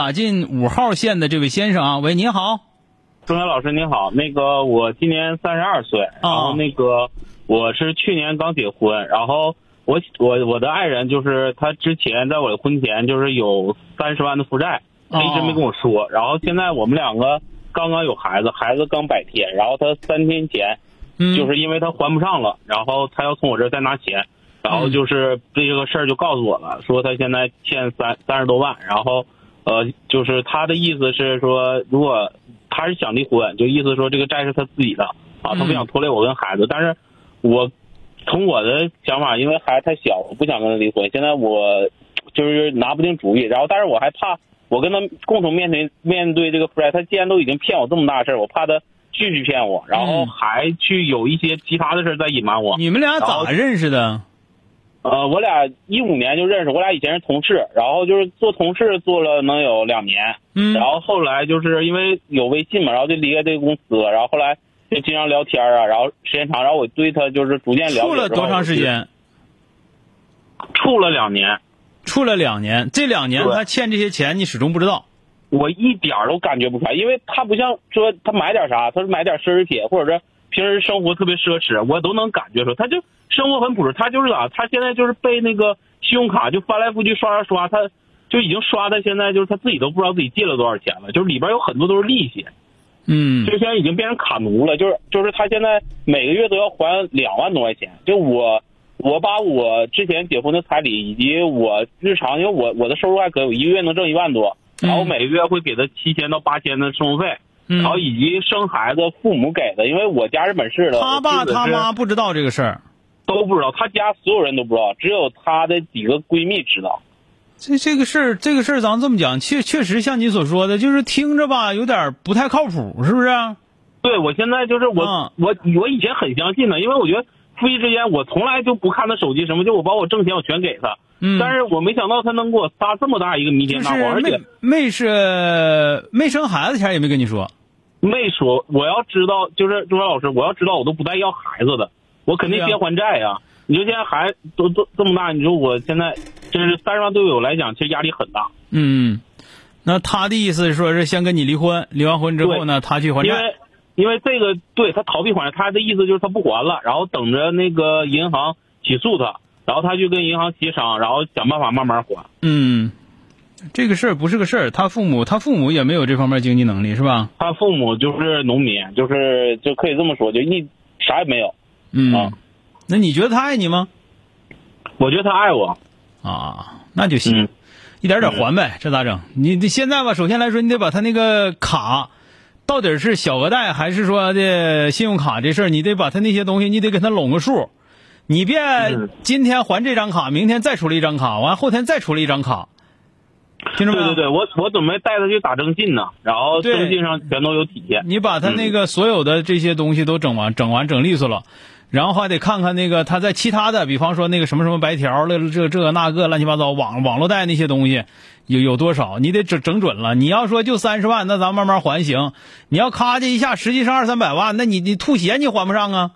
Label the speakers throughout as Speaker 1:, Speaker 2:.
Speaker 1: 打进五号线的这位先生啊，喂，您好，
Speaker 2: 钟晓老师您好，那个我今年三十二岁，然后那个我是去年刚结婚，然后我我我的爱人就是他之前在我的婚前就是有三十万的负债，他一直没跟我说，然后现在我们两个刚刚有孩子，孩子刚百天，然后他三天前就是因为他还不上了，然后他要从我这儿再拿钱，然后就是这个事儿就告诉我了，说他现在欠三三十多万，然后。呃，就是他的意思是说，如果他是想离婚，就意思说这个债是他自己的啊，他不想拖累我跟孩子。但是，我从我的想法，因为孩子太小，我不想跟他离婚。现在我就是拿不定主意，然后但是我还怕我跟他共同面对面对这个负债，他既然都已经骗我这么大事儿，我怕他继续骗我，然后还去有一些其他的事儿在隐瞒我。
Speaker 1: 你们俩咋认识的？
Speaker 2: 呃，我俩一五年就认识，我俩以前是同事，然后就是做同事做了能有两年，
Speaker 1: 嗯，
Speaker 2: 然后后来就是因为有微信嘛，然后就离开这个公司，然后后来就经常聊天啊，然后时间长，然后我对他就是逐渐了解。
Speaker 1: 处了多长时间？
Speaker 2: 处了两年。
Speaker 1: 处了两年，这两年他欠这些钱，你始终不知道。
Speaker 2: 我一点都感觉不出来，因为他不像说他买点啥，他是买点奢侈品，或者是平时生活特别奢侈，我都能感觉出，他就。生活很朴实，他就是咋？他现在就是被那个信用卡就翻来覆去刷刷刷，他就已经刷的现在就是他自己都不知道自己借了多少钱了，就是里边有很多都是利息，
Speaker 1: 嗯，
Speaker 2: 就现在已经变成卡奴了，就是就是他现在每个月都要还两万多块钱，就我我把我之前结婚的彩礼以及我日常，因为我我的收入还可以，我一个月能挣一万多，然后每个月会给他七千到八千的生活费，然后以及生孩子父母给的，因为我家是本市的，
Speaker 1: 他爸他妈不知道这个事儿。
Speaker 2: 都不知道，他家所有人都不知道，只有他的几个闺蜜知道。
Speaker 1: 这这个事儿，这个事儿，咱这么讲，确确实像你所说的，就是听着吧，有点不太靠谱，是不是？
Speaker 2: 对，我现在就是我，我我以前很相信的，因为我觉得夫妻之间，我从来就不看他手机什么，就我把我挣钱我全给他。
Speaker 1: 嗯。
Speaker 2: 但是我没想到他能给我撒这么大一个弥天大谎，而且
Speaker 1: 没是没生孩子前也没跟你说。
Speaker 2: 没说，我要知道，就是钟老师，我要知道，我都不带要孩子的。我肯定先还债呀！你说现在孩子都都这么大，你说我现在就是三十万对我来讲，其实压力很大。
Speaker 1: 嗯，那他的意思说是先跟你离婚，离完婚之后呢，他去还债。
Speaker 2: 因为因为这个对他逃避还债，他的意思就是他不还了，然后等着那个银行起诉他，然后他去跟银行协商，然后想办法慢慢还。
Speaker 1: 嗯，这个事儿不是个事儿，他父母他父母也没有这方面经济能力，是吧？
Speaker 2: 他父母就是农民，就是就可以这么说，就一啥也没有。
Speaker 1: 嗯，那你觉得他爱你吗？
Speaker 2: 我觉得他爱我，
Speaker 1: 啊，那就行，一点点还呗，这咋整？你你现在吧，首先来说，你得把他那个卡，到底是小额贷还是说的信用卡这事儿，你得把他那些东西，你得给他拢个数，你别今天还这张卡，明天再出了一张卡，完后天再出了一张卡，听着没？
Speaker 2: 对对对，我我准备带他去打征信呢，然后征信上全都有体现。
Speaker 1: 你把他那个所有的这些东西都整完，整完整利索了。然后还得看看那个他在其他的，比方说那个什么什么白条了，这这那个乱七八糟网网络贷那些东西有有多少？你得整整准了。你要说就三十万，那咱慢慢还行。你要咔叽一下，实际上二三百万，那你你吐血你还不上啊？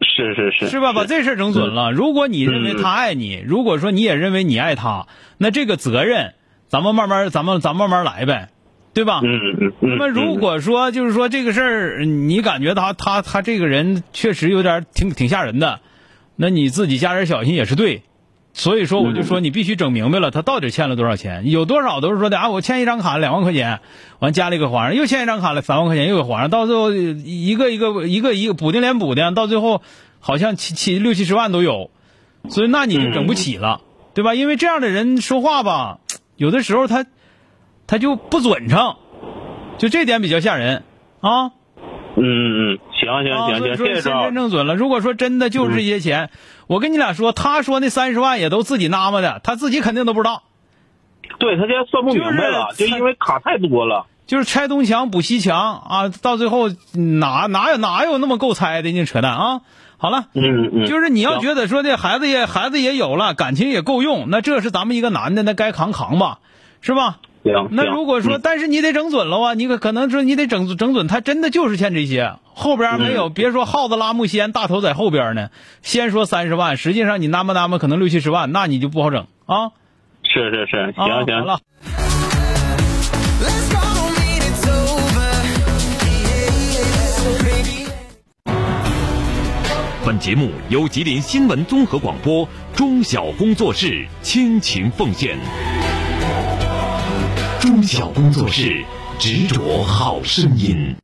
Speaker 2: 是是是，
Speaker 1: 是吧？把这事整准了。如果你认为他爱你，如果说你也认为你爱他，那这个责任咱们慢慢咱们咱慢慢来呗。对吧？
Speaker 2: 嗯嗯嗯。那
Speaker 1: 么如果说就是说这个事儿，你感觉他他他这个人确实有点挺挺吓人的，那你自己加点小心也是对。所以说我就说你必须整明白了，他到底欠了多少钱，有多少都是说的啊，我欠一张卡两万块钱，完加了一个还上，又欠一张卡了三万块钱又给还上，到最后一个一个一个一个补丁连补的，到最后好像七七六七十万都有，所以那你就整不起了，对吧？因为这样的人说话吧，有的时候他。他就不准成，就这点比较吓人
Speaker 2: 啊。嗯嗯嗯，行行行行，谢谢
Speaker 1: 先真正准了。如果说真的就是这些钱，我跟你俩说，他说那三十万也都自己纳么的，他自己肯定都不知道。
Speaker 2: 对他现在算不明白了，就因为卡太多了。
Speaker 1: 就是拆东墙补西墙啊，到最后哪哪有哪有那么够拆的？你扯淡啊！好了，
Speaker 2: 嗯嗯，
Speaker 1: 就是你要觉得说这孩子也孩子也有了，感情也够用，那这是咱们一个男的，那该扛扛吧，是吧？
Speaker 2: 行。
Speaker 1: 那如果说，但是你得整准了啊，你可可能说你得整整准，他真的就是欠这些，后边没有，别说耗子拉木仙，大头在后边呢。先说三十万，实际上你拿么拿么可能六七十万，那你就不好整啊。
Speaker 2: 是是是，行行。
Speaker 1: 了。
Speaker 3: 本节目由吉林新闻综合广播中小工作室倾情奉献。中小工作室执着好声音。